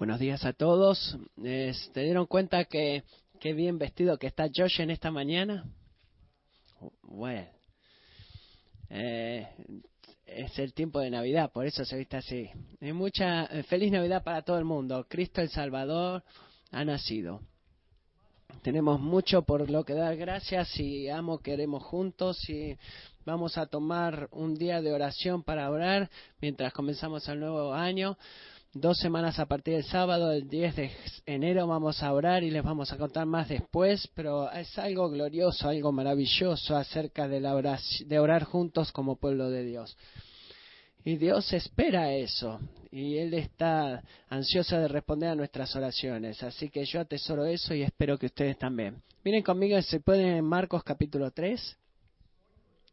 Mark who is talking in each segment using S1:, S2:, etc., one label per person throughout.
S1: Buenos días a todos. ¿Se dieron cuenta que qué bien vestido que está Josh en esta mañana? Bueno, eh, es el tiempo de Navidad, por eso se viste así. Y mucha eh, feliz Navidad para todo el mundo. Cristo el Salvador ha nacido. Tenemos mucho por lo que dar gracias y amo queremos juntos y vamos a tomar un día de oración para orar mientras comenzamos el nuevo año dos semanas a partir del sábado, el 10 de enero, vamos a orar y les vamos a contar más después, pero es algo glorioso, algo maravilloso acerca de, la de orar juntos como pueblo de Dios. Y Dios espera eso, y Él está ansioso de responder a nuestras oraciones. Así que yo atesoro eso y espero que ustedes también. Miren conmigo, se pueden en Marcos capítulo 3.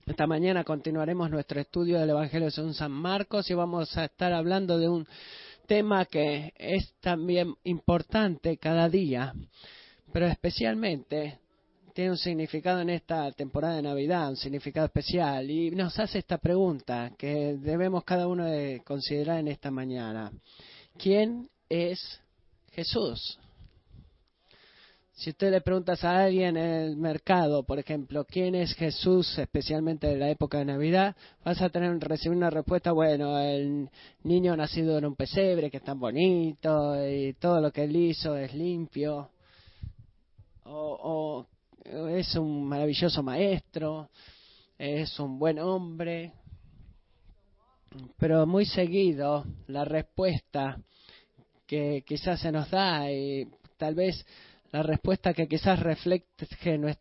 S1: Esta mañana continuaremos nuestro estudio del Evangelio según San Marcos y vamos a estar hablando de un tema que es también importante cada día, pero especialmente tiene un significado en esta temporada de Navidad, un significado especial, y nos hace esta pregunta que debemos cada uno de considerar en esta mañana. ¿Quién es Jesús? Si usted le preguntas a alguien en el mercado, por ejemplo, quién es Jesús, especialmente en la época de Navidad, vas a tener recibir una respuesta, bueno, el niño nacido en un pesebre que es tan bonito y todo lo que él hizo es limpio, o, o es un maravilloso maestro, es un buen hombre, pero muy seguido la respuesta que quizás se nos da y tal vez la respuesta que quizás refleje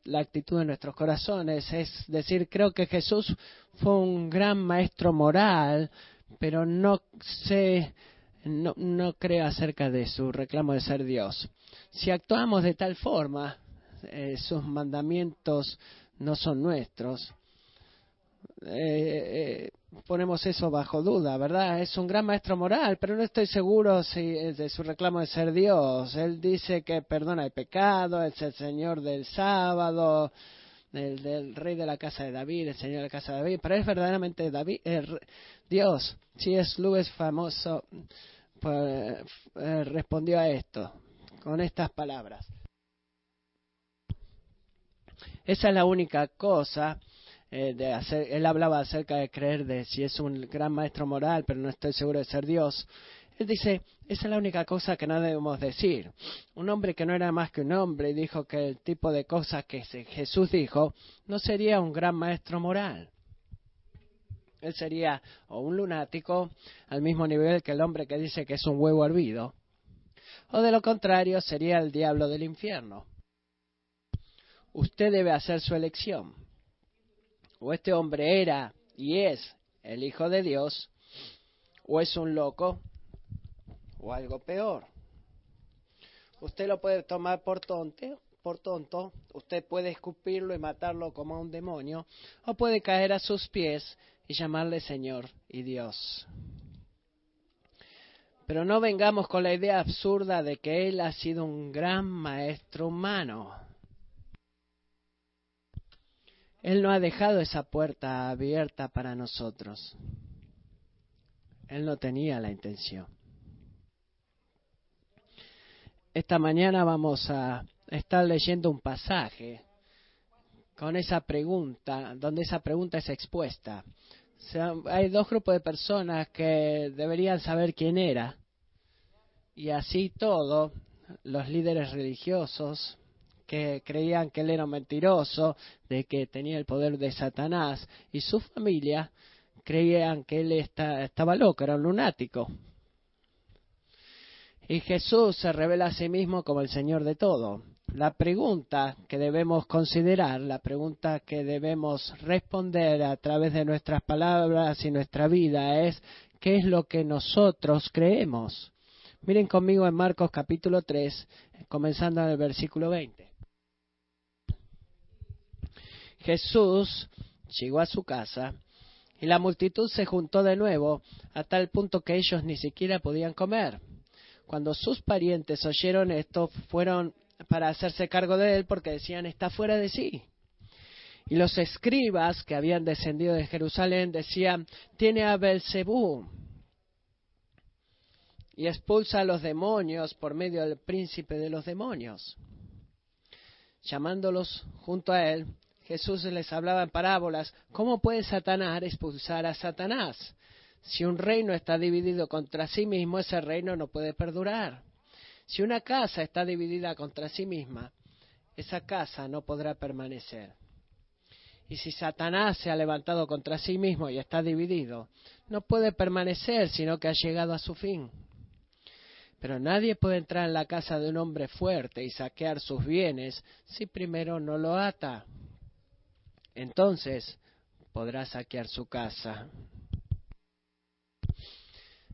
S1: la actitud de nuestros corazones. Es decir, creo que Jesús fue un gran maestro moral, pero no sé, no, no creo acerca de su reclamo de ser Dios. Si actuamos de tal forma, eh, sus mandamientos no son nuestros. Eh, eh, ponemos eso bajo duda, ¿verdad? Es un gran maestro moral, pero no estoy seguro si de su reclamo de ser Dios. Él dice que perdona el pecado, es el Señor del sábado, el del rey de la casa de David, el Señor de la casa de David, pero es verdaderamente David, Dios. Si es Luis famoso, pues, eh, respondió a esto con estas palabras. Esa es la única cosa eh, de hacer, él hablaba acerca de creer de si es un gran maestro moral, pero no estoy seguro de ser Dios. Él dice, esa es la única cosa que no debemos decir. Un hombre que no era más que un hombre dijo que el tipo de cosas que Jesús dijo no sería un gran maestro moral. Él sería o un lunático al mismo nivel que el hombre que dice que es un huevo hervido, o de lo contrario sería el diablo del infierno. Usted debe hacer su elección o este hombre era y es el Hijo de Dios, o es un loco, o algo peor. Usted lo puede tomar por tonto, por tonto, usted puede escupirlo y matarlo como a un demonio, o puede caer a sus pies y llamarle Señor y Dios. Pero no vengamos con la idea absurda de que Él ha sido un gran maestro humano. Él no ha dejado esa puerta abierta para nosotros. Él no tenía la intención. Esta mañana vamos a estar leyendo un pasaje con esa pregunta, donde esa pregunta es expuesta. hay dos grupos de personas que deberían saber quién era. Y así todo, los líderes religiosos, que creían que él era un mentiroso, de que tenía el poder de Satanás, y su familia creían que él estaba loco, era un lunático. Y Jesús se revela a sí mismo como el Señor de todo. La pregunta que debemos considerar, la pregunta que debemos responder a través de nuestras palabras y nuestra vida es, ¿qué es lo que nosotros creemos? Miren conmigo en Marcos capítulo 3, comenzando en el versículo 20. Jesús llegó a su casa y la multitud se juntó de nuevo a tal punto que ellos ni siquiera podían comer. Cuando sus parientes oyeron esto, fueron para hacerse cargo de él porque decían está fuera de sí. Y los escribas que habían descendido de Jerusalén decían tiene a Belcebú, y expulsa a los demonios por medio del príncipe de los demonios. Llamándolos junto a él, Jesús les hablaba en parábolas, ¿cómo puede Satanás expulsar a Satanás? Si un reino está dividido contra sí mismo, ese reino no puede perdurar. Si una casa está dividida contra sí misma, esa casa no podrá permanecer. Y si Satanás se ha levantado contra sí mismo y está dividido, no puede permanecer, sino que ha llegado a su fin. Pero nadie puede entrar en la casa de un hombre fuerte y saquear sus bienes si primero no lo ata. Entonces podrá saquear su casa.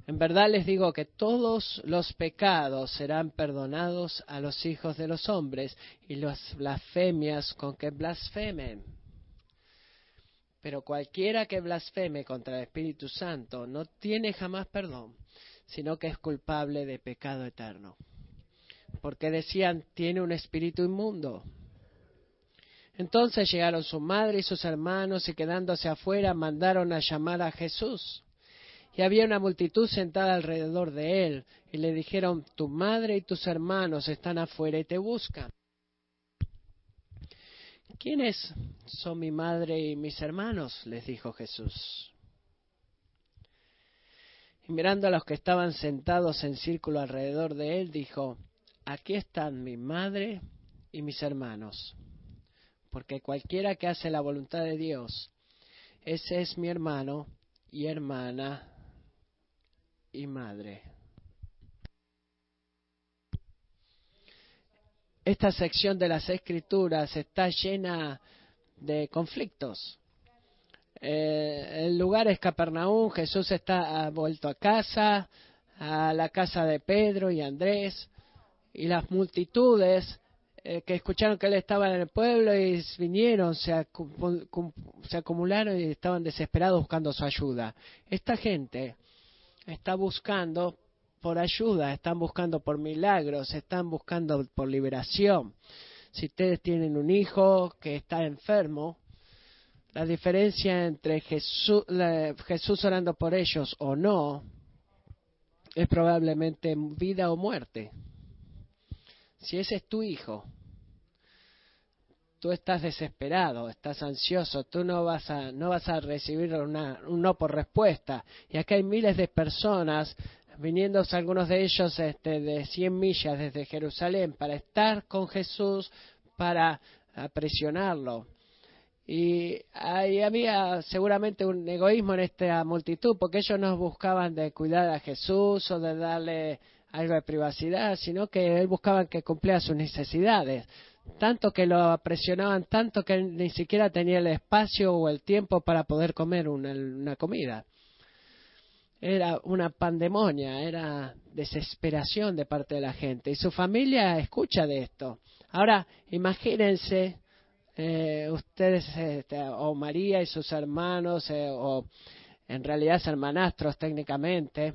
S1: En verdad les digo que todos los pecados serán perdonados a los hijos de los hombres y las blasfemias con que blasfemen. Pero cualquiera que blasfeme contra el Espíritu Santo no tiene jamás perdón, sino que es culpable de pecado eterno. Porque decían, tiene un espíritu inmundo. Entonces llegaron su madre y sus hermanos y quedándose afuera mandaron a llamar a Jesús. Y había una multitud sentada alrededor de él, y le dijeron, tu madre y tus hermanos están afuera y te buscan. ¿Quiénes son mi madre y mis hermanos? les dijo Jesús. Y mirando a los que estaban sentados en círculo alrededor de él, dijo, aquí están mi madre y mis hermanos, porque cualquiera que hace la voluntad de Dios, ese es mi hermano y hermana y madre. Esta sección de las escrituras está llena de conflictos. Eh, el lugar es Capernaum, Jesús está vuelto a casa, a la casa de Pedro y Andrés, y las multitudes eh, que escucharon que él estaba en el pueblo y vinieron, se, se acumularon y estaban desesperados buscando su ayuda. Esta gente está buscando por ayuda, están buscando por milagros, están buscando por liberación. Si ustedes tienen un hijo que está enfermo, la diferencia entre Jesús, Jesús orando por ellos o no es probablemente vida o muerte. Si ese es tu hijo, tú estás desesperado, estás ansioso, tú no vas a, no vas a recibir una, un no por respuesta. Y acá hay miles de personas viniendo algunos de ellos este, de 100 millas desde Jerusalén para estar con Jesús, para presionarlo. Y ahí había seguramente un egoísmo en esta multitud, porque ellos no buscaban de cuidar a Jesús o de darle algo de privacidad, sino que él buscaban que cumpliera sus necesidades tanto que lo presionaban tanto que ni siquiera tenía el espacio o el tiempo para poder comer una, comida. Era una pandemonia, era desesperación de parte de la gente. Y su familia escucha de esto. Ahora, imagínense eh, ustedes, este, o María y sus hermanos, eh, o en realidad hermanastros técnicamente,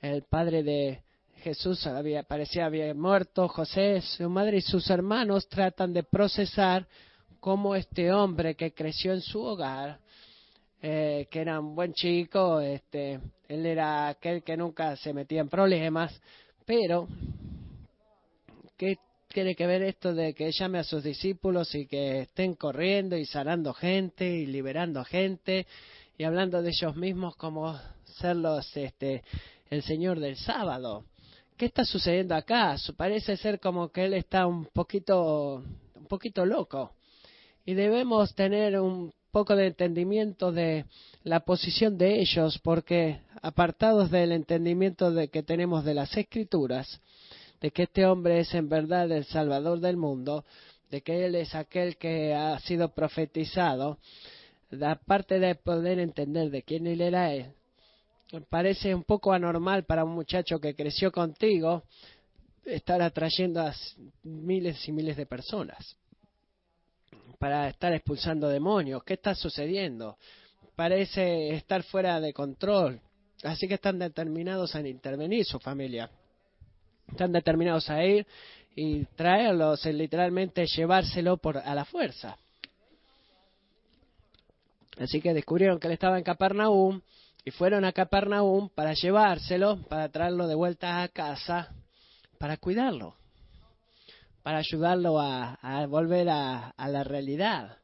S1: el padre de, Jesús había, parecía había muerto, José, su madre y sus hermanos tratan de procesar cómo este hombre que creció en su hogar, eh, que era un buen chico, este, él era aquel que nunca se metía en problemas, pero ¿qué tiene que ver esto de que llame a sus discípulos y que estén corriendo y sanando gente y liberando gente y hablando de ellos mismos como ser los, este, el Señor del sábado? ¿Qué está sucediendo acá? Parece ser como que él está un poquito, un poquito loco. Y debemos tener un poco de entendimiento de la posición de ellos, porque apartados del entendimiento de que tenemos de las escrituras, de que este hombre es en verdad el Salvador del mundo, de que Él es aquel que ha sido profetizado, aparte de poder entender de quién Él era Él, parece un poco anormal para un muchacho que creció contigo estar atrayendo a miles y miles de personas para estar expulsando demonios. ¿Qué está sucediendo? Parece estar fuera de control. Así que están determinados a intervenir su familia. Están determinados a ir y traerlos, literalmente llevárselo por, a la fuerza. Así que descubrieron que él estaba en Capernaum y fueron a Capernaum para llevárselo, para traerlo de vuelta a casa, para cuidarlo, para ayudarlo a, volver a, la realidad.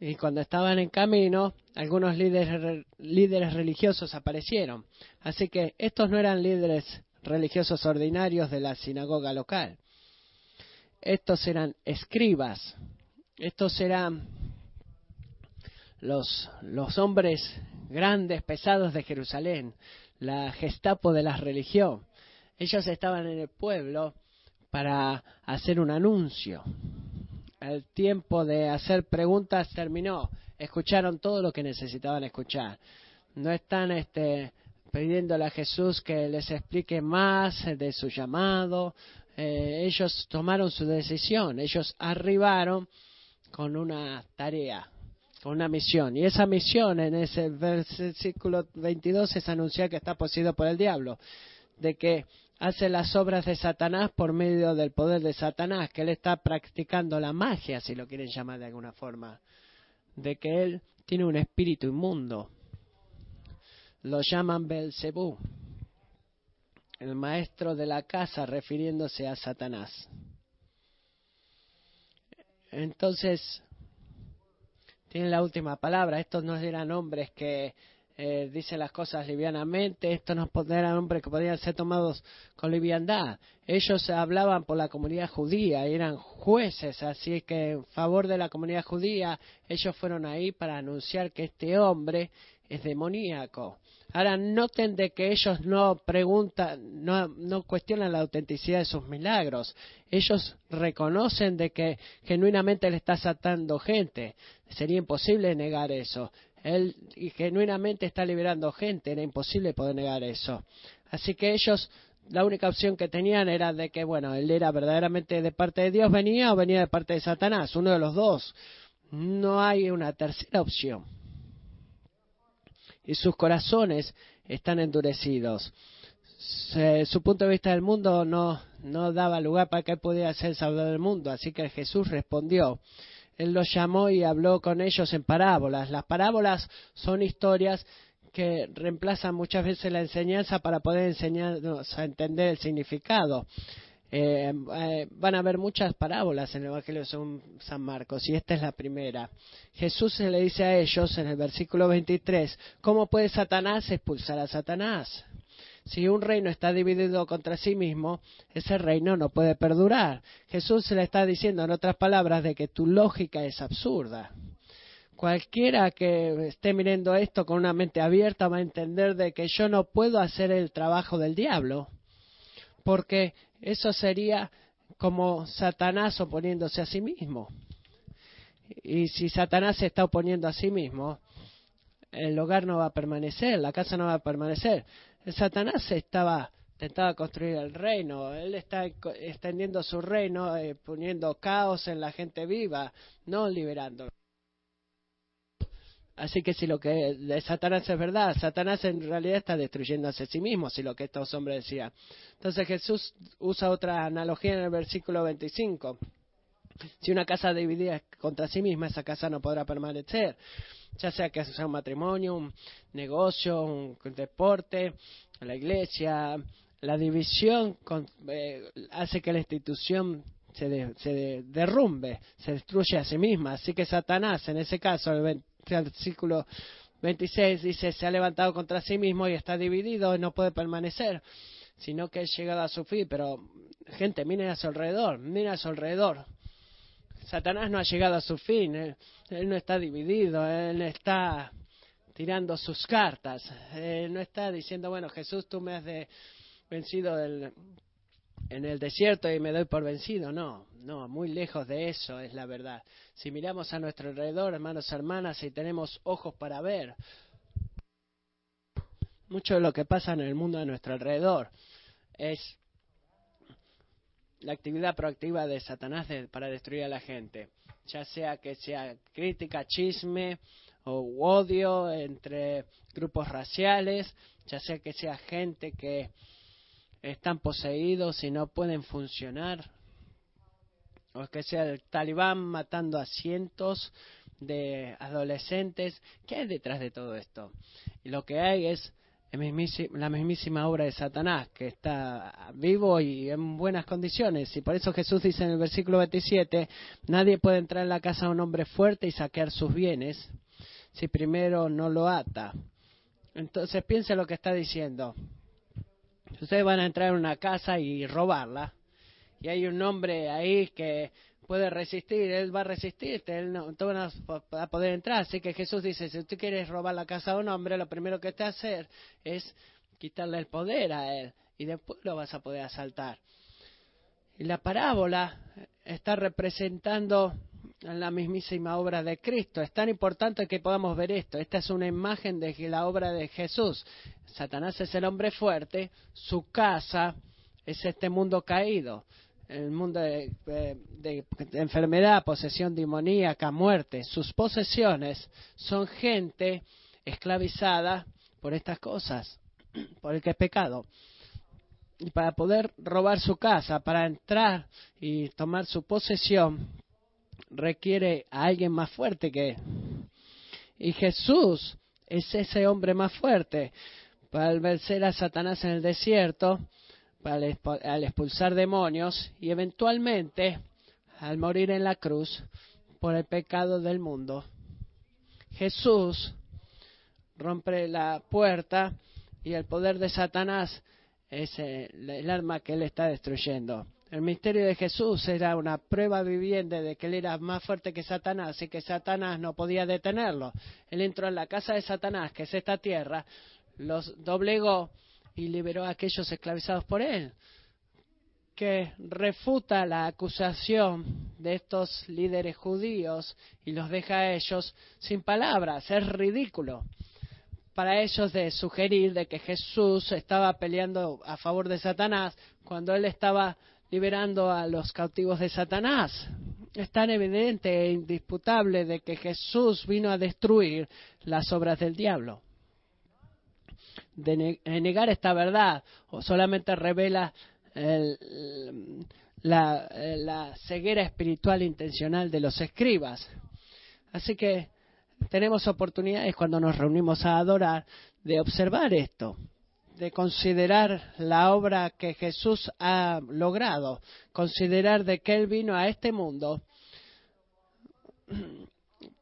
S1: Y cuando estaban en camino, algunos líderes, religiosos aparecieron. Así que estos no eran líderes religiosos ordinarios de la sinagoga local. Estos eran escribas. Estos eran los, los hombres grandes, pesados de Jerusalén, la Gestapo de la religión. Ellos estaban en el pueblo para hacer un anuncio. El tiempo de hacer preguntas terminó. Escucharon todo lo que necesitaban escuchar. No están este, pidiéndole a Jesús que les explique más de su llamado. Eh, ellos tomaron su decisión. Ellos arribaron con una tarea, una misión. Y esa misión en ese versículo 22 es anunciar que está poseído por el diablo, de que hace las obras de Satanás por medio del poder de Satanás, que él está practicando la magia, si lo quieren llamar de alguna forma, de que él tiene un espíritu inmundo. Lo llaman Belcebú, el maestro de la casa, refiriéndose a Satanás. Entonces, tiene la última palabra. Estos no eran hombres que eh, dicen las cosas livianamente, estos no eran hombres que podían ser tomados con liviandad. Ellos hablaban por la comunidad judía, eran jueces, así que en favor de la comunidad judía, ellos fueron ahí para anunciar que este hombre es demoníaco. Ahora noten de que ellos no preguntan, no, cuestionan la autenticidad de sus milagros. Ellos reconocen de que genuinamente le está saltando gente. Sería imposible negar eso. Él genuinamente está liberando gente, era imposible poder negar eso. Así que ellos, la única opción que tenían era de que, bueno, él era verdaderamente de parte de Dios, venía o venía de parte de Satanás, uno de los dos. No hay una tercera opción y sus corazones están endurecidos. su punto de vista del mundo no, no daba lugar para que él pudiera ser salvador del mundo, así que Jesús respondió. Él los llamó y habló con ellos en parábolas. Las parábolas son historias que reemplazan muchas veces la enseñanza para poder enseñarnos a entender el significado. Eh, eh, van a haber muchas parábolas en el Evangelio de San Marcos y esta es la primera. Jesús se le dice a ellos en el versículo 23, ¿cómo puede Satanás expulsar a Satanás? Si un reino está dividido contra sí mismo, ese reino no puede perdurar. Jesús se le está diciendo en otras palabras de que tu lógica es absurda. Cualquiera que esté mirando esto con una mente abierta va a entender de que yo no puedo hacer el trabajo del diablo porque eso sería como Satanás oponiéndose a sí mismo. Y si Satanás se está oponiendo a sí mismo, el hogar no va a permanecer, la casa no va a permanecer. Satanás estaba intentaba construir el reino, él está extendiendo su reino, eh, poniendo caos en la gente viva, no liberando. Así que si lo que de Satanás es verdad, Satanás en realidad está destruyéndose a sí mismo, si lo que estos hombres decían. Entonces Jesús usa otra analogía en el versículo 25. Si una casa dividida contra sí misma, esa casa no podrá permanecer. Ya sea que sea un matrimonio, un negocio, un deporte, la iglesia. La división eh, hace que la institución se, se derrumbe, se destruye a sí misma. Así que Satanás, en ese caso, el versículo 26 dice, se ha levantado contra sí mismo y está dividido y no puede permanecer, sino que es llegado a su fin. Pero, gente, miren a su alrededor, miren a su alrededor. Satanás no ha llegado a su fin, él, no está dividido, él está tirando sus cartas, él no está diciendo, bueno, Jesús, tú me has de, vencido del, en el desierto y me doy por vencido. No, no, muy lejos de eso es la verdad. Si miramos a nuestro alrededor, hermanos hermanas, y tenemos ojos para ver, mucho de lo que pasa en el mundo a nuestro alrededor es la actividad proactiva de Satanás para destruir a la gente, ya sea que sea crítica, chisme o odio entre grupos raciales, ya sea que sea gente que están poseídos y no pueden funcionar. O que sea el talibán matando a cientos de adolescentes. ¿Qué hay detrás de todo esto? Y lo que hay es la mismísima obra de Satanás, que está vivo y en buenas condiciones. Y por eso Jesús dice en el versículo 27, nadie puede entrar en la casa de un hombre fuerte y saquear sus bienes si primero no lo ata. Entonces piense lo que está diciendo. Ustedes van a entrar en una casa y robarla. Y hay un hombre ahí que puede resistir, él va a resistirte, él no, tú vas a poder entrar. Así que Jesús dice, si tú quieres robar la casa de un hombre, lo primero que te hacer es quitarle el poder a él y después lo vas a poder asaltar. Y la parábola está representando la mismísima obra de Cristo. Es tan importante que podamos ver esto. Esta es una imagen de la obra de Jesús. Satanás es el hombre fuerte, su casa es este mundo caído el mundo de, enfermedad, posesión demoníaca, muerte. Sus posesiones son gente esclavizada por estas cosas, por el que es pecado. Y para poder robar su casa, para entrar y tomar su posesión, requiere a alguien más fuerte que él. Y Jesús es ese hombre más fuerte. Para vencer a Satanás en el desierto, al expulsar demonios y eventualmente al morir en la cruz por el pecado del mundo. Jesús rompe la puerta y el poder de Satanás es el arma que él está destruyendo. El misterio de Jesús era una prueba viviente de que él era más fuerte que Satanás y que Satanás no podía detenerlo. Él entró en la casa de Satanás, que es esta tierra, los doblegó y liberó a aquellos esclavizados por él, que refuta la acusación de estos líderes judíos y los deja a ellos sin palabras. Es ridículo para ellos de sugerir de que Jesús estaba peleando a favor de Satanás cuando él estaba liberando a los cautivos de Satanás. Es tan evidente e indisputable de que Jesús vino a destruir las obras del diablo de negar esta verdad o solamente revela la, la ceguera espiritual intencional de los escribas. Así que tenemos oportunidades cuando nos reunimos a adorar de observar esto, de considerar la obra que Jesús ha logrado, considerar de que Él vino a este mundo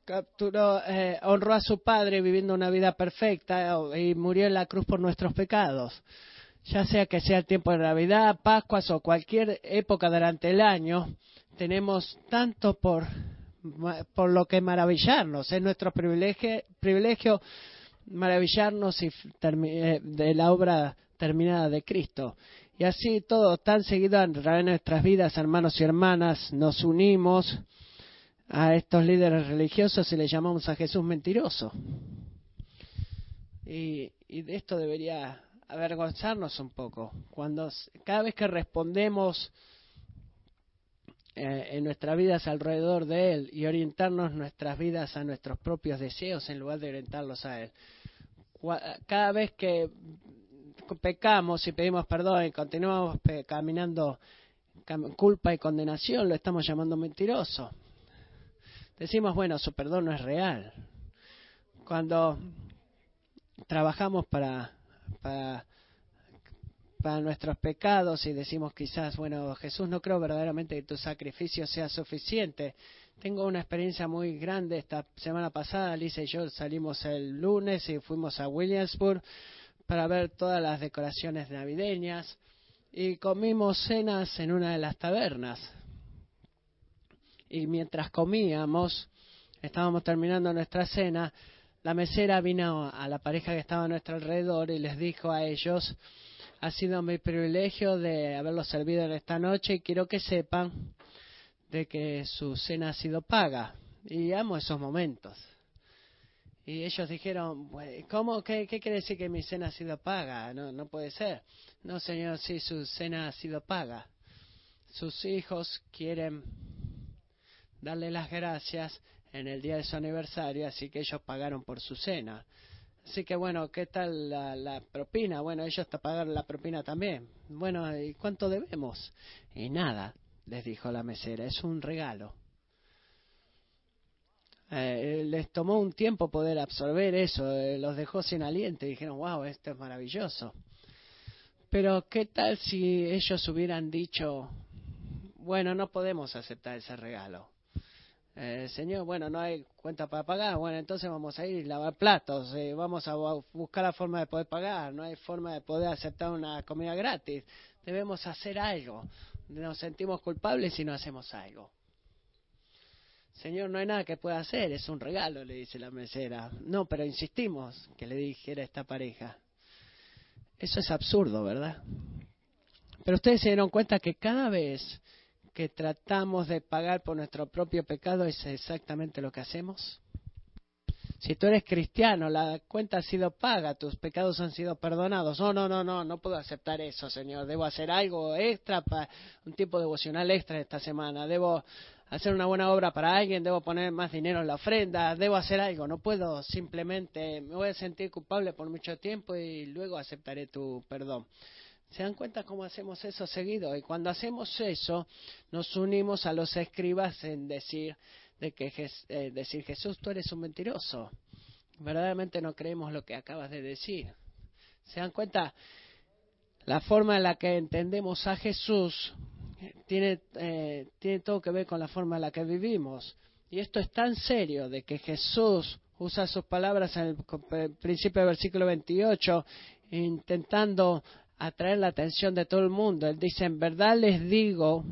S1: capturó, eh, honró a su padre viviendo una vida perfecta y murió en la cruz por nuestros pecados. Ya sea que sea el tiempo de Navidad, Pascuas o cualquier época durante el año, tenemos tanto por, por lo que maravillarnos. Es nuestro privilegio, privilegio maravillarnos y eh, de la obra terminada de Cristo. Y así todo tan seguido en nuestras vidas, hermanos y hermanas, nos unimos a estos líderes religiosos y le llamamos a Jesús mentiroso. Y, de esto debería avergonzarnos un poco. Cuando cada vez que respondemos eh, en nuestras vidas alrededor de Él y orientarnos nuestras vidas a nuestros propios deseos en lugar de orientarlos a Él. Cada vez que pecamos y pedimos perdón y continuamos caminando culpa y condenación, lo estamos llamando mentiroso decimos, bueno, su perdón no es real. Cuando trabajamos para, para, nuestros pecados y decimos quizás, bueno, Jesús, no creo verdaderamente que tu sacrificio sea suficiente. Tengo una experiencia muy grande. Esta semana pasada, Lisa y yo salimos el lunes y fuimos a Williamsburg para ver todas las decoraciones navideñas y comimos cenas en una de las tabernas y mientras comíamos, estábamos terminando nuestra cena, la mesera vino a la pareja que estaba a nuestro alrededor y les dijo a ellos, ha sido mi privilegio de haberlos servido en esta noche y quiero que sepan de que su cena ha sido paga. Y amo esos momentos. Y ellos dijeron, ¿cómo? ¿Qué, qué quiere decir que mi cena ha sido paga? No, no puede ser. No, señor, sí, su cena ha sido paga. Sus hijos quieren darle las gracias en el día de su aniversario, así que ellos pagaron por su cena. Así que bueno, ¿qué tal la, propina? Bueno, ellos te pagaron la propina también. Bueno, ¿y cuánto debemos? Y nada, les dijo la mesera, es un regalo. eh, les tomó un tiempo poder absorber eso, eh, los dejó sin aliento y dijeron, wow, esto es maravilloso. Pero ¿qué tal si ellos hubieran dicho, bueno, no podemos aceptar ese regalo? Eh, señor, bueno, no hay cuenta para pagar, bueno, entonces vamos a ir a lavar platos, eh, vamos a buscar la forma de poder pagar, no hay forma de poder aceptar una comida gratis, debemos hacer algo, nos sentimos culpables si no hacemos algo. Señor, no hay nada que pueda hacer, es un regalo, le dice la mesera. No, pero insistimos que le dijera esta pareja. Eso es absurdo, ¿verdad? Pero ustedes se dieron cuenta que cada vez que tratamos de pagar por nuestro propio pecado es exactamente lo que hacemos. Si tú eres cristiano, la cuenta ha sido paga, tus pecados han sido perdonados. No, no, no, no, no puedo aceptar eso, Señor. Debo hacer algo extra, para un tiempo devocional extra esta semana. Debo hacer una buena obra para alguien, debo poner más dinero en la ofrenda, debo hacer algo. No puedo simplemente, me voy a sentir culpable por mucho tiempo y luego aceptaré tu perdón. ¿Se dan cuenta cómo hacemos eso seguido? Y cuando hacemos eso, nos unimos a los escribas en decir, de que eh, decir Jesús, tú eres un mentiroso. Verdaderamente no creemos lo que acabas de decir. ¿Se dan cuenta? La forma en la que entendemos a Jesús tiene, eh, tiene todo que ver con la forma en la que vivimos. Y esto es tan serio de que Jesús usa sus palabras en el principio del versículo 28, intentando atraer la atención de todo el mundo. Él dice, en verdad les digo,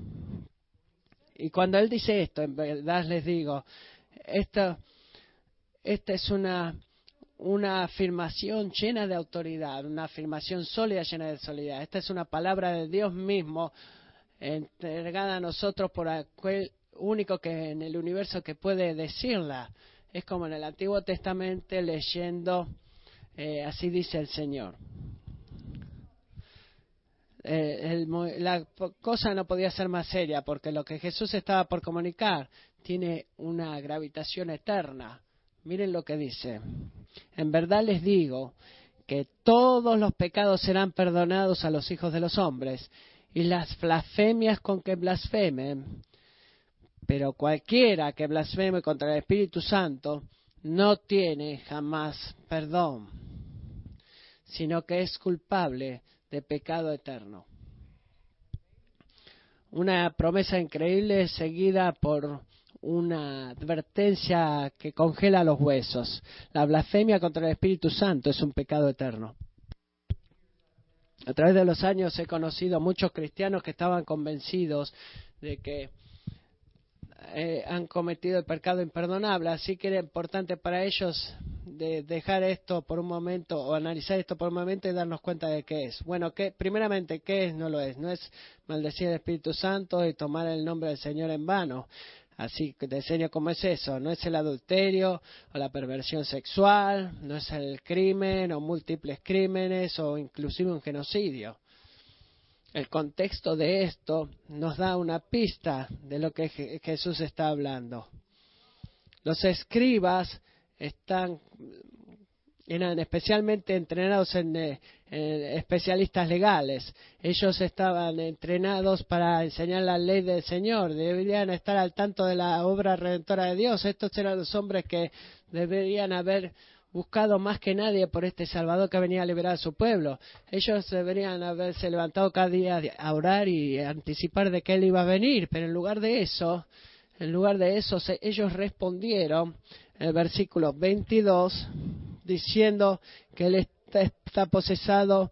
S1: y cuando él dice esto, en verdad les digo, esta, esta es una, una afirmación llena de autoridad, una afirmación sólida llena de solidaridad. Esta es una palabra de Dios mismo entregada a nosotros por aquel único que en el universo que puede decirla. Es como en el Antiguo Testamento leyendo, eh, así dice el Señor. Eh, la cosa no podía ser más seria porque lo que Jesús estaba por comunicar tiene una gravitación eterna. Miren lo que dice. En verdad les digo que todos los pecados serán perdonados a los hijos de los hombres y las blasfemias con que blasfemen. Pero cualquiera que blasfeme contra el Espíritu Santo no tiene jamás perdón, sino que es culpable de pecado eterno. Una promesa increíble seguida por una advertencia que congela los huesos. La blasfemia contra el Espíritu Santo es un pecado eterno. A través de los años he conocido muchos cristianos que estaban convencidos de que eh, han cometido el pecado imperdonable, así que era importante para ellos de dejar esto por un momento o analizar esto por un momento y darnos cuenta de qué es. Bueno, que primeramente qué es no lo es, no es maldecir el Espíritu Santo y tomar el nombre del Señor en vano. Así que te enseño cómo es eso. No es el adulterio o la perversión sexual, no es el crimen o múltiples crímenes o inclusive un genocidio. El contexto de esto nos da una pista de lo que Jesús está hablando. Los escribas están eran especialmente entrenados en, eh, especialistas legales. Ellos estaban entrenados para enseñar la ley del Señor. Deberían estar al tanto de la obra redentora de Dios. Estos eran los hombres que deberían haber buscado más que nadie por este Salvador que venía a liberar a su pueblo. Ellos deberían haberse levantado cada día a orar y anticipar de que Él iba a venir. Pero en lugar de eso, en lugar de eso, ellos respondieron el versículo 22 diciendo que él está, posesado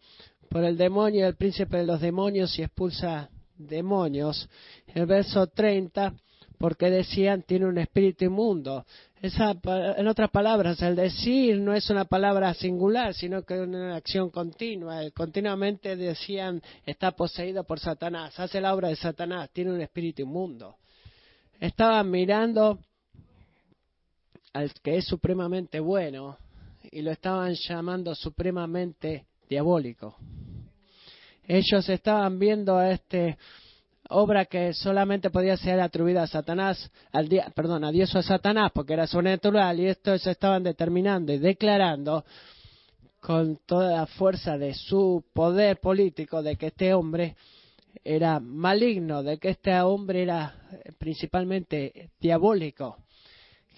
S1: por el demonio, el príncipe de los demonios y expulsa demonios. El verso 30, porque decían tiene un espíritu inmundo. En otras palabras, el decir no es una palabra singular, sino que es una acción continua. Continuamente decían está poseído por Satanás, hace la obra de Satanás, tiene un espíritu inmundo. Estaban mirando al que es supremamente bueno y lo estaban llamando supremamente diabólico. Ellos estaban viendo a este obra que solamente podía ser atribuida a Satanás, al perdón, a Dios o a Satanás, porque era sobrenatural, y esto se estaban determinando y declarando con toda la fuerza de su poder político de que este hombre era maligno, de que este hombre era principalmente diabólico.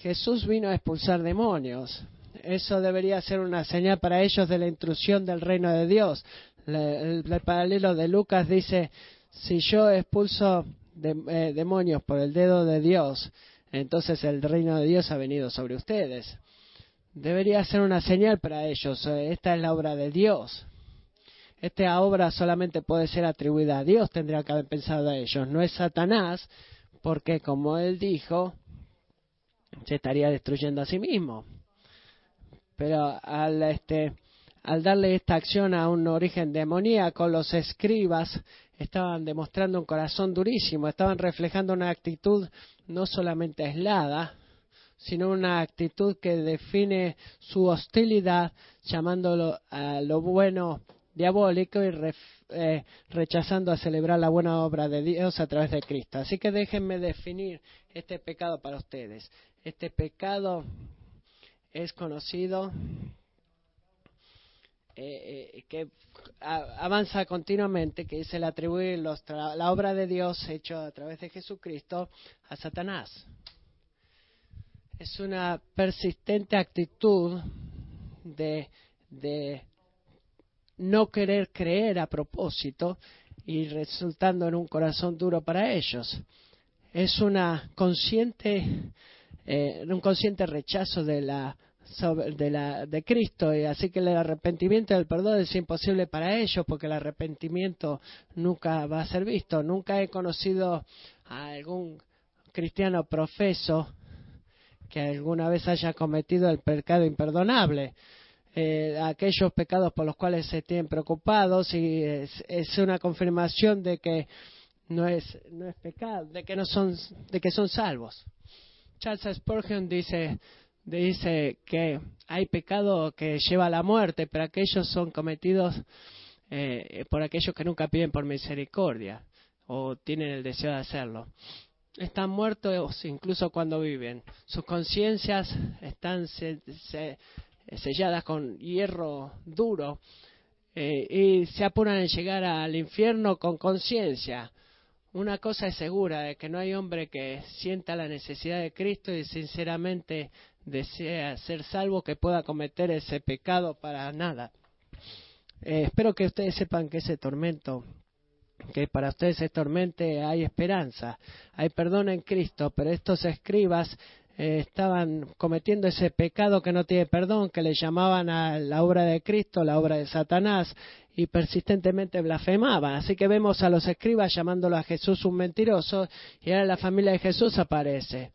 S1: Jesús vino a expulsar demonios. Eso debería ser una señal para ellos de la intrusión del reino de Dios. El, paralelo de Lucas dice, si yo expulso eh, demonios por el dedo de Dios, entonces el reino de Dios ha venido sobre ustedes. Debería ser una señal para ellos. Esta es la obra de Dios. Esta obra solamente puede ser atribuida a Dios, tendría que haber pensado a ellos. No es Satanás, porque como él dijo, se estaría destruyendo a sí mismo. Pero al, este, al darle esta acción a un origen demoníaco, los escribas estaban demostrando un corazón durísimo, estaban reflejando una actitud no solamente aislada, sino una actitud que define su hostilidad, llamándolo a lo bueno diabólico y eh, rechazando a celebrar la buena obra de Dios a través de Cristo. Así que déjenme definir este pecado para ustedes. Este pecado es conocido eh, eh, que avanza continuamente, que es el atribuir la obra de Dios hecho a través de Jesucristo a Satanás. Es una persistente actitud de, de no querer creer a propósito y resultando en un corazón duro para ellos. Es una consciente, eh, un consciente rechazo de la de, la, de Cristo, y así que el arrepentimiento y el perdón es imposible para ellos porque el arrepentimiento nunca va a ser visto. Nunca he conocido a algún cristiano profeso que alguna vez haya cometido el pecado imperdonable. Eh, aquellos pecados por los cuales se tienen preocupados y es, una confirmación de que no es, no es pecado, de que no son, de que son salvos. Charles Spurgeon dice, dice que hay pecado que lleva a la muerte, pero aquellos son cometidos eh, por aquellos que nunca piden por misericordia o tienen el deseo de hacerlo. Están muertos incluso cuando viven. Sus conciencias están selladas con hierro duro eh, y se apuran en llegar al infierno con conciencia. Una cosa es segura, de que no hay hombre que sienta la necesidad de Cristo y sinceramente desea ser salvo que pueda cometer ese pecado para nada. Eh, espero que ustedes sepan que ese tormento, que para ustedes es tormente, hay esperanza, hay perdón en Cristo, pero estos escribas eh, estaban cometiendo ese pecado que no tiene perdón, que le llamaban a la obra de Cristo, la obra de Satanás, y persistentemente blasfemaban. Así que vemos a los escribas llamándolo a Jesús un mentiroso, y ahora la familia de Jesús aparece.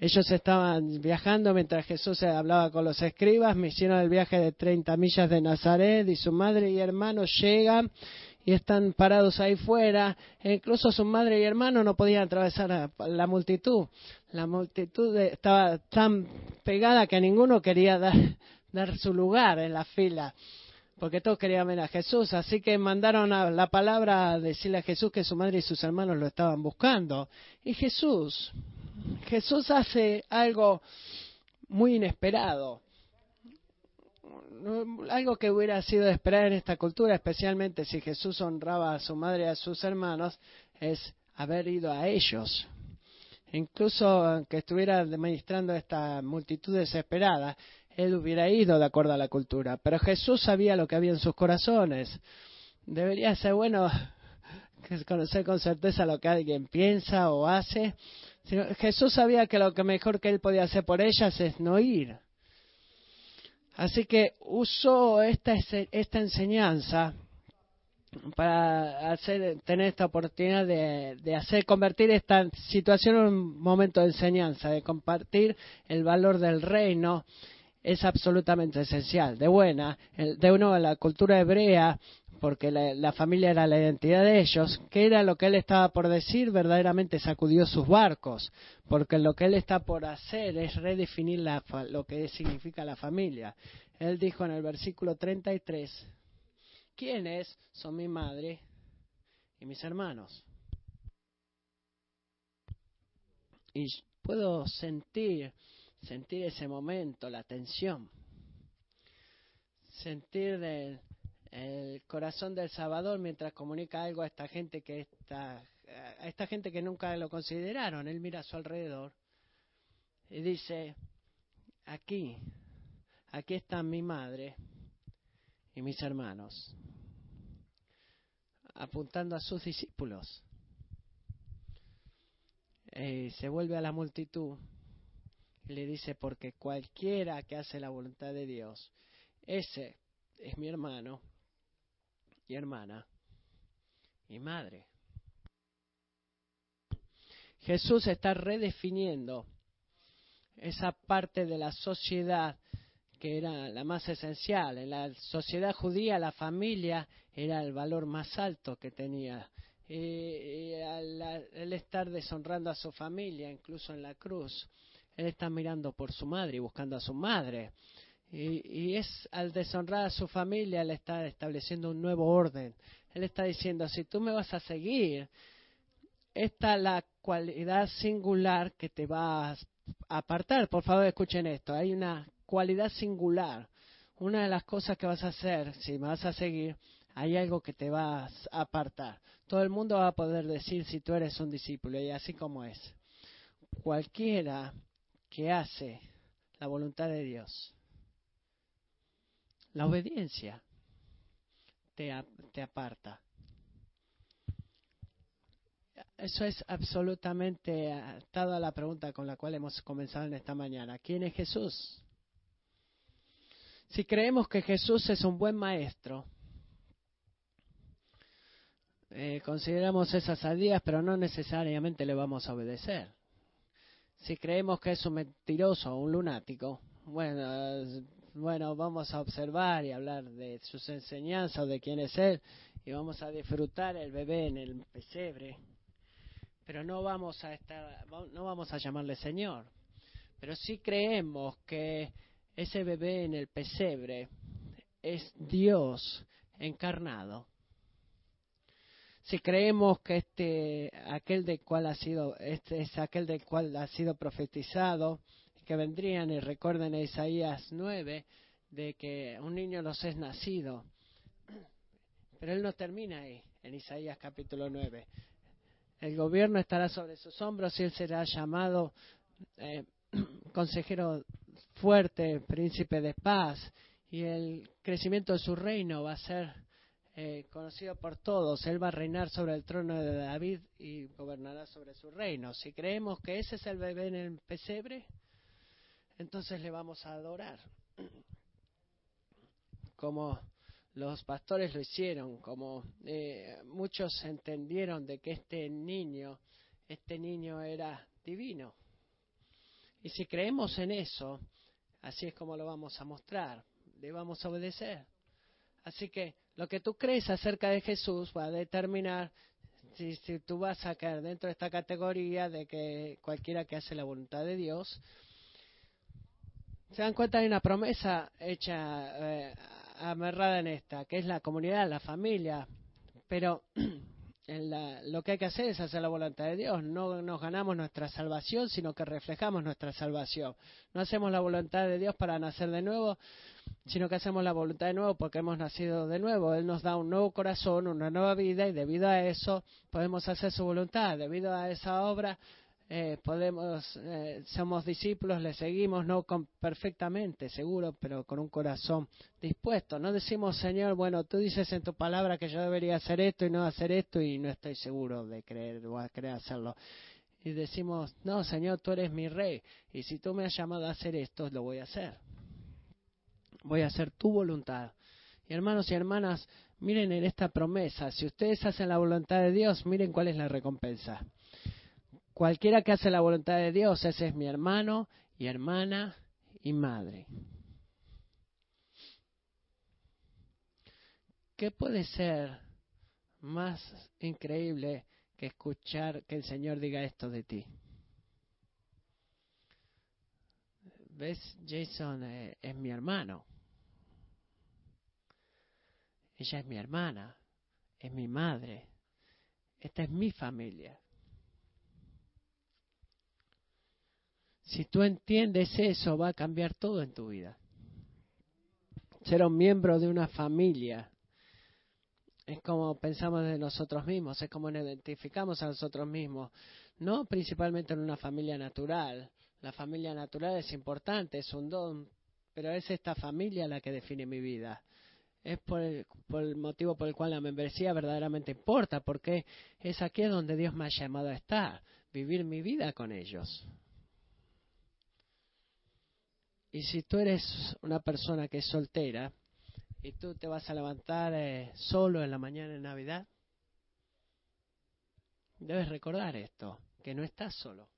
S1: Ellos estaban viajando mientras Jesús hablaba con los escribas, me hicieron el viaje de 30 millas de Nazaret y su madre y hermanos llegan y están parados ahí fuera. E incluso su madre y hermano no podían atravesar la multitud. La multitud estaba tan pegada que ninguno quería dar, su lugar en la fila porque todos querían ver a Jesús, así que mandaron a la palabra a decirle a Jesús que su madre y sus hermanos lo estaban buscando. Y Jesús Jesús hace algo muy inesperado. Algo que hubiera sido de esperar en esta cultura, especialmente si Jesús honraba a su madre y a sus hermanos, es haber ido a ellos. Incluso aunque estuviera administrando esta multitud desesperada, él hubiera ido de acuerdo a la cultura. Pero Jesús sabía lo que había en sus corazones. Debería ser bueno conocer con certeza lo que alguien piensa o hace Jesús sabía que lo que mejor que él podía hacer por ellas es no ir. Así que usó esta, esta enseñanza para hacer, tener esta oportunidad de, de, hacer convertir esta situación en un momento de enseñanza, de compartir el valor del reino es absolutamente esencial. De buena, de uno la cultura hebrea porque la, familia era la identidad de ellos, ¿qué era lo que él estaba por decir? Verdaderamente sacudió sus barcos, porque lo que él está por hacer es redefinir lo que significa la familia. Él dijo en el versículo 33, ¿quiénes son mi madre y mis hermanos? Y puedo sentir, sentir ese momento, la tensión, sentir de el corazón del Salvador mientras comunica algo a esta gente que está, a esta gente que nunca lo consideraron. Él mira a su alrededor y dice, aquí, aquí está mi madre y mis hermanos, apuntando a sus discípulos. Y se vuelve a la multitud y le dice, porque cualquiera que hace la voluntad de Dios, ese es mi hermano y hermana y madre. Jesús está redefiniendo esa parte de la sociedad que era la más esencial. En la sociedad judía la familia era el valor más alto que tenía. Y, al él estar deshonrando a su familia, incluso en la cruz, él está mirando por su madre y buscando a su madre. Y, es al deshonrar a su familia, él está estableciendo un nuevo orden. Él está diciendo, si tú me vas a seguir, esta es la cualidad singular que te va a apartar. Por favor, escuchen esto. Hay una cualidad singular. Una de las cosas que vas a hacer, si me vas a seguir, hay algo que te va a apartar. Todo el mundo va a poder decir si tú eres un discípulo, y así como es. Cualquiera que hace la voluntad de Dios, la obediencia te, aparta. Eso es absolutamente atado a la pregunta con la cual hemos comenzado en esta mañana. ¿Quién es Jesús? Si creemos que Jesús es un buen maestro, eh, consideramos esas salidas, pero no necesariamente le vamos a obedecer. Si creemos que es un mentiroso o un lunático, bueno, bueno, vamos a observar y hablar de sus enseñanzas o de quién es él y vamos a disfrutar el bebé en el pesebre pero no vamos a estar, no vamos a llamarle Señor. Pero sí creemos que ese bebé en el pesebre es Dios encarnado. Si creemos que este, aquel del cual ha sido, este es aquel del cual ha sido profetizado, que vendrían y recuerden en Isaías 9, de que un niño nos es nacido. Pero él no termina ahí, en Isaías capítulo 9. El gobierno estará sobre sus hombros y él será llamado eh, consejero fuerte, príncipe de paz, y el crecimiento de su reino va a ser eh, conocido por todos. Él va a reinar sobre el trono de David y gobernará sobre su reino. Si creemos que ese es el bebé en el pesebre, entonces le vamos a adorar. Como los pastores lo hicieron, como eh, muchos entendieron de que este niño, este niño era divino. Y si creemos en eso, así es como lo vamos a mostrar, le vamos a obedecer. Así que lo que tú crees acerca de Jesús va a determinar si, si tú vas a caer dentro de esta categoría de que cualquiera que hace la voluntad de Dios, se dan cuenta de una promesa hecha eh, amarrada en esta, que es la comunidad, la familia. Pero lo que hay que hacer es hacer la voluntad de Dios. No nos ganamos nuestra salvación, sino que reflejamos nuestra salvación. No hacemos la voluntad de Dios para nacer de nuevo, sino que hacemos la voluntad de nuevo porque hemos nacido de nuevo. Él nos da un nuevo corazón, una nueva vida y debido a eso podemos hacer su voluntad. Debido a esa obra eh, podemos, eh, somos discípulos, le seguimos, no con, perfectamente, seguro, pero con un corazón dispuesto. No decimos, Señor, bueno, tú dices en tu palabra que yo debería hacer esto y no hacer esto y no estoy seguro de creer o a querer hacerlo. Y decimos, no, Señor, tú eres mi rey y si tú me has llamado a hacer esto, lo voy a hacer. Voy a hacer tu voluntad. Y hermanos y hermanas, miren en esta promesa, si ustedes hacen la voluntad de Dios, miren cuál es la recompensa. Cualquiera que hace la voluntad de Dios, ese es mi hermano y hermana y madre. ¿Qué puede ser más increíble que escuchar que el Señor diga esto de ti? ¿Ves? Jason eh, es mi hermano. Ella es mi hermana. Es mi madre. Esta es mi familia. Si tú entiendes eso, va a cambiar todo en tu vida. Ser un miembro de una familia es como pensamos de nosotros mismos, es como nos identificamos a nosotros mismos, no principalmente en una familia natural, La familia natural es importante, es un don, pero es esta familia la que define mi vida. Es por el, por el motivo por el cual la membresía verdaderamente importa, porque es aquí donde Dios me ha llamado a estar, vivir mi vida con ellos. Y si tú eres una persona que es soltera y tú te vas a levantar eh, solo en la mañana de Navidad, debes recordar esto, que no estás solo.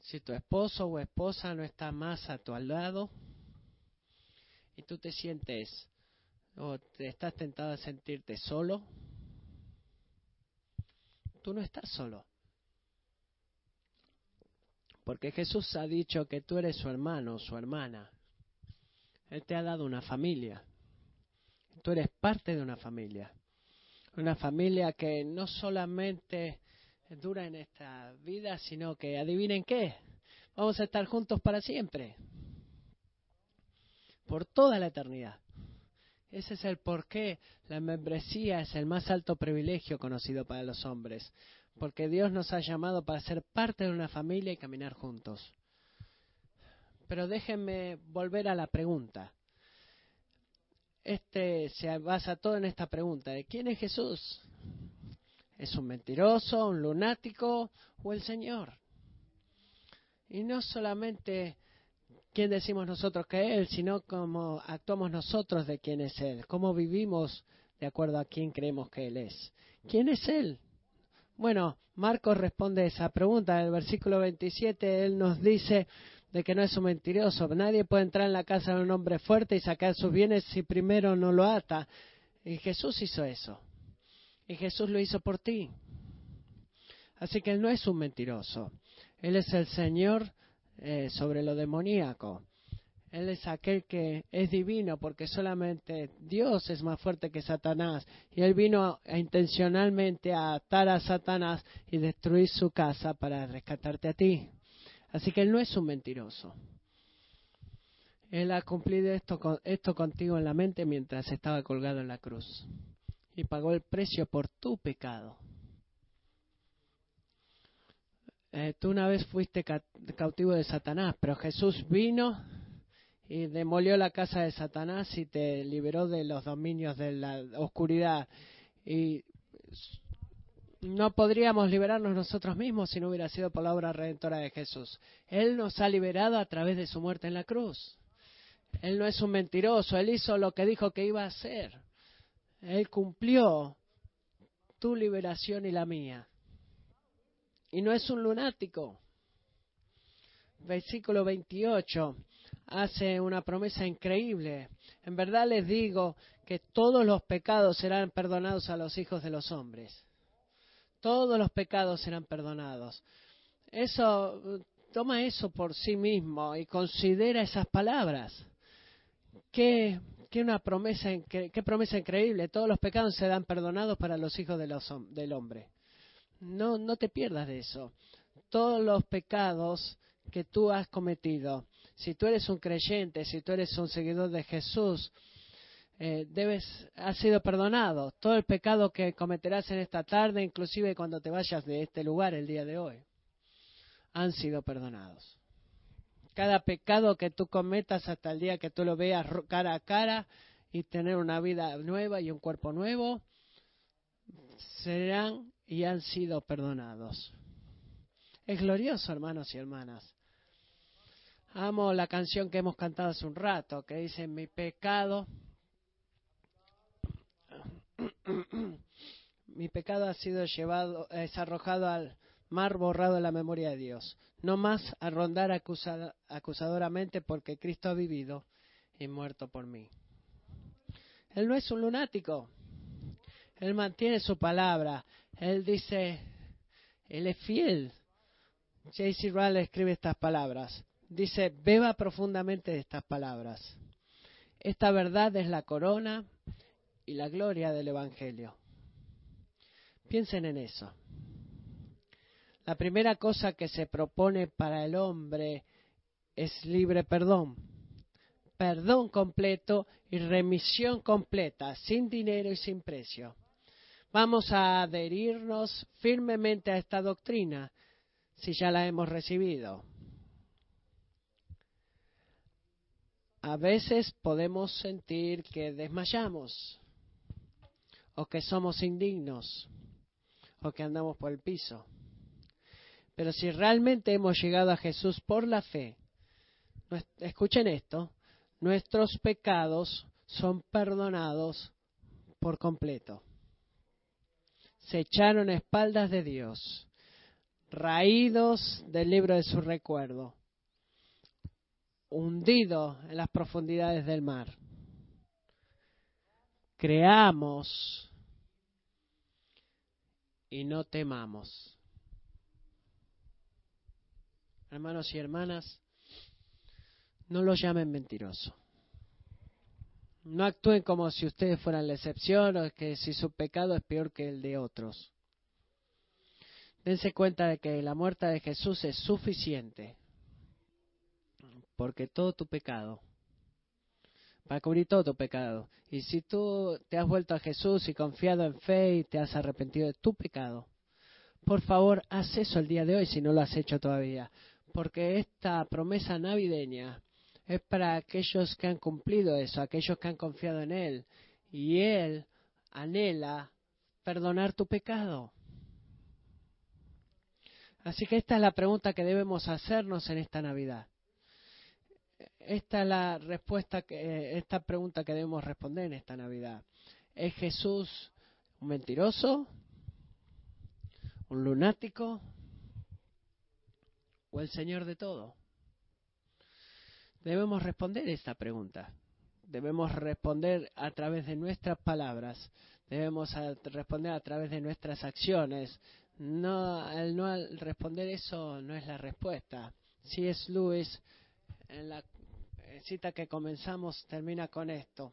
S1: Si tu esposo o esposa no está más a tu lado y tú te sientes o te estás tentado a sentirte solo, tú no estás solo. Porque Jesús ha dicho que tú eres su hermano, su hermana. Él te ha dado una familia. Tú eres parte de una familia. Una familia que no solamente dura en esta vida, sino que adivinen qué, vamos a estar juntos para siempre, por toda la eternidad. Ese es el por qué la membresía es el más alto privilegio conocido para los hombres, porque Dios nos ha llamado para ser parte de una familia y caminar juntos. Pero déjenme volver a la pregunta. Este se basa todo en esta pregunta de quién es Jesús. ¿Es un mentiroso, un lunático o el Señor? Y no solamente quién decimos nosotros que Él, sino cómo actuamos nosotros de quién es Él, cómo vivimos de acuerdo a quién creemos que Él es. ¿Quién es Él? Bueno, Marcos responde esa pregunta. En el versículo 27 él nos dice de que no es un mentiroso. Nadie puede entrar en la casa de un hombre fuerte y sacar sus bienes si primero no lo ata. Y Jesús hizo eso. Y Jesús lo hizo por ti. Así que Él no es un mentiroso. Él es el Señor eh, sobre lo demoníaco. Él es aquel que es divino porque solamente Dios es más fuerte que Satanás. Y Él vino intencionalmente a atar a Satanás y destruir su casa para rescatarte a ti. Así que Él no es un mentiroso. Él ha cumplido esto, esto contigo en la mente mientras estaba colgado en la cruz. Y pagó el precio por tu pecado. Eh, tú una vez fuiste cautivo de Satanás, pero Jesús vino y demolió la casa de Satanás y te liberó de los dominios de la oscuridad. Y no podríamos liberarnos nosotros mismos si no hubiera sido por la obra redentora de Jesús. Él nos ha liberado a través de su muerte en la cruz. Él no es un mentiroso, él hizo lo que dijo que iba a hacer. Él cumplió tu liberación y la mía. Y no es un lunático. Versículo 28 hace una promesa increíble. En verdad les digo que todos los pecados serán perdonados a los hijos de los hombres. Todos los pecados serán perdonados. Eso, toma eso por sí mismo y considera esas palabras. Qué, qué una promesa, qué promesa increíble. Todos los pecados serán perdonados para los hijos de los, del hombre. No, no te pierdas de eso. Todos los pecados que tú has cometido si tú eres un creyente, si tú eres un seguidor de Jesús, eh, debes, has sido perdonado. Todo el pecado que cometerás en esta tarde, inclusive cuando te vayas de este lugar el día de hoy, han sido perdonados. Cada pecado que tú cometas hasta el día que tú lo veas cara a cara y tener una vida nueva y un cuerpo nuevo, serán y han sido perdonados. Es glorioso, hermanos y hermanas. Amo la canción que hemos cantado hace un rato, que dice, mi pecado, mi pecado ha sido llevado, es arrojado al mar borrado de la memoria de Dios. No más a rondar acusadoramente porque Cristo ha vivido y muerto por mí. Él no es un lunático. Él mantiene su palabra. Él dice, Él es fiel. J.C. Rowell escribe estas palabras. Dice, beba profundamente de estas palabras. Esta verdad es la corona y la gloria del Evangelio. Piensen en eso. La primera cosa que se propone para el hombre es libre perdón. Perdón completo y remisión completa, sin dinero y sin precio. Vamos a adherirnos firmemente a esta doctrina si ya la hemos recibido. A veces podemos sentir que desmayamos o que somos indignos o que andamos por el piso. Pero si realmente hemos llegado a Jesús por la fe, escuchen esto, nuestros pecados son perdonados por completo. Se echaron a espaldas de Dios, raídos del libro de su recuerdo, hundidos en las profundidades del mar. Creamos y no temamos. Hermanos y hermanas, no lo llamen mentiroso. No actúen como si ustedes fueran la excepción o que si su pecado es peor que el de otros. Dense cuenta de que la muerte de Jesús es suficiente. Porque todo tu pecado, para cubrir todo tu pecado. Y si tú te has vuelto a Jesús y confiado en fe y te has arrepentido de tu pecado, por favor, haz eso el día de hoy si no lo has hecho todavía. Porque esta promesa navideña es para aquellos que han cumplido eso, aquellos que han confiado en Él. Y Él anhela perdonar tu pecado. Así que esta es la pregunta que debemos hacernos en esta Navidad. Esta es la respuesta que esta pregunta que debemos responder en esta Navidad. ¿Es Jesús un mentiroso? ¿Un lunático? ¿O el Señor de todo? Debemos responder esta pregunta. Debemos responder a través de nuestras palabras. Debemos responder a través de nuestras acciones. No, el no responder eso no es la respuesta. Si es Luis, en la cita que comenzamos termina con esto.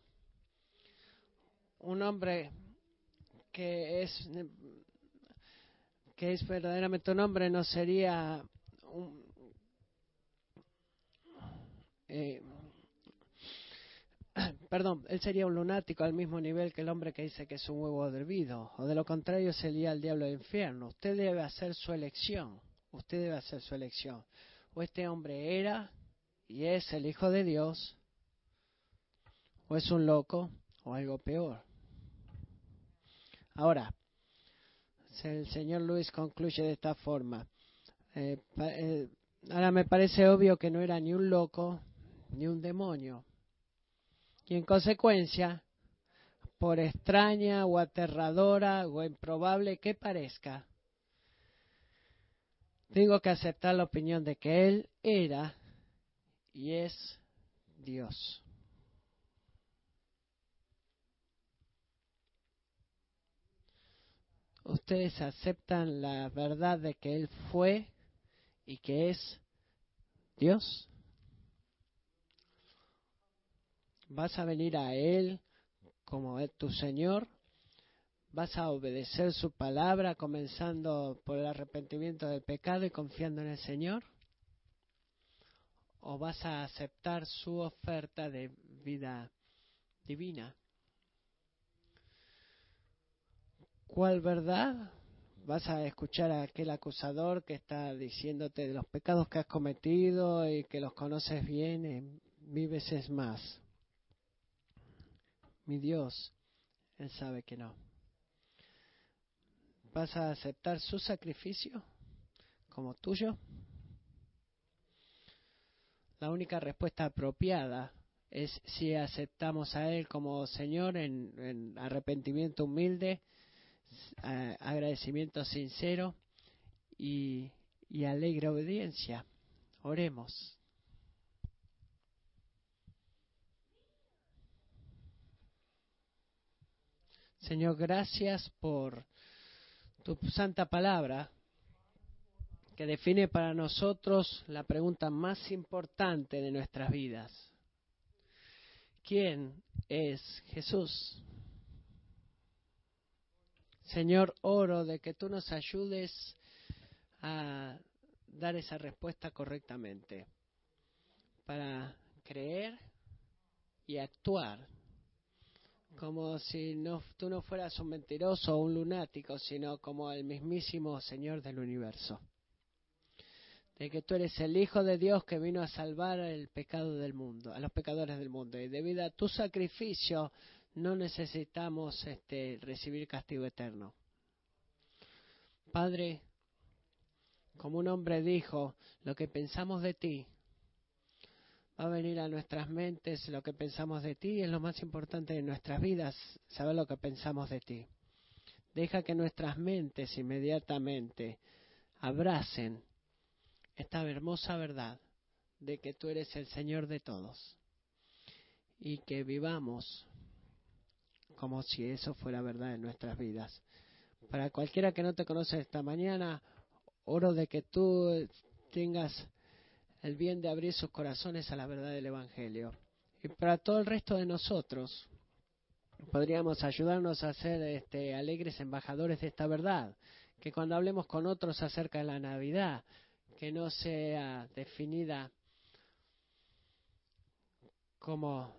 S1: Un hombre que es que es verdaderamente un hombre no sería un, eh, perdón, él sería un lunático al mismo nivel que el hombre que dice que es un huevo hervido, o de lo contrario sería el diablo del infierno. Usted debe hacer su elección, usted debe hacer su elección. O este hombre era y es el Hijo de Dios, o es un loco, o algo peor. Ahora, el señor Luis concluye de esta forma. Eh, eh, ahora me parece obvio que no era ni un loco, ni un demonio. Y en consecuencia, por extraña o aterradora o improbable que parezca, tengo que aceptar la opinión de que Él era y es Dios. Ustedes aceptan la verdad de que Él fue y que es Dios. vas a venir a Él como tu Señor, vas a obedecer su palabra comenzando por el arrepentimiento del pecado y confiando en el Señor, o vas a aceptar su oferta de vida divina. ¿Cuál verdad? Vas a escuchar a aquel acusador que está diciéndote de los pecados que has cometido y que los conoces bien en mil veces más mi Dios, Él sabe que no. ¿Vas a aceptar su sacrificio como tuyo? La única respuesta apropiada es si aceptamos a Él como Señor en, arrepentimiento humilde, agradecimiento sincero y alegre obediencia. Oremos. Señor, gracias por tu santa palabra que define para nosotros la pregunta más importante de nuestras vidas. ¿Quién es Jesús? Señor, oro de que tú nos ayudes a dar esa respuesta correctamente para creer y actuar como si no, tú no fueras un mentiroso o un lunático, sino como el mismísimo Señor del universo. De que tú eres el Hijo de Dios que vino a salvar el pecado del mundo, a los pecadores del mundo. Y debido a tu sacrificio no necesitamos este, recibir castigo eterno. Padre, como un hombre dijo, lo que pensamos de ti va a venir a nuestras mentes, lo que pensamos de ti es lo más importante de nuestras vidas, saber lo que pensamos de ti. Deja que nuestras mentes inmediatamente abracen esta hermosa verdad de que tú eres el Señor de todos y que vivamos como si eso fuera verdad en nuestras vidas. Para cualquiera que no te conoce esta mañana, oro de que tú tengas el bien de abrir sus corazones a la verdad del Evangelio. Y para todo el resto de nosotros, podríamos ayudarnos a ser este, alegres embajadores de esta verdad, que cuando hablemos con otros acerca de la Navidad, que no sea definida como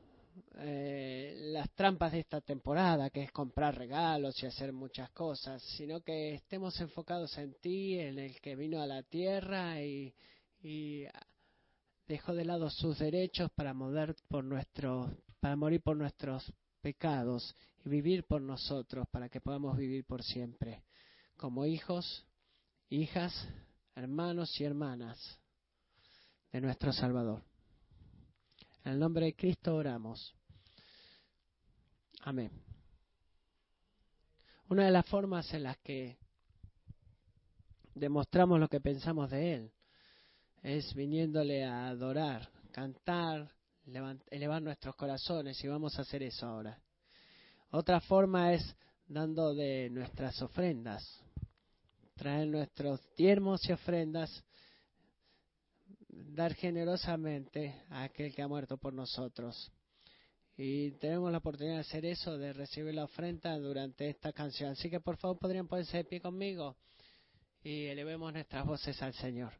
S1: eh, las trampas de esta temporada, que es comprar regalos y hacer muchas cosas, sino que estemos enfocados en ti, en el que vino a la tierra y, y dejó de lado sus derechos para por para morir por nuestros pecados y vivir por nosotros para que podamos vivir por siempre como hijos, hijas, hermanos y hermanas de nuestro Salvador. En el nombre de Cristo oramos. Amén. Una de las formas en las que demostramos lo que pensamos de Él es viniéndole a adorar, cantar, elevar nuestros corazones y vamos a hacer eso ahora. Otra forma es dando de nuestras ofrendas, traer nuestros diezmos y ofrendas dar generosamente a aquel que ha muerto por nosotros. Y tenemos la oportunidad de hacer eso, de recibir la ofrenda durante esta canción. Así que por favor podrían ponerse de pie conmigo y elevemos nuestras voces al Señor.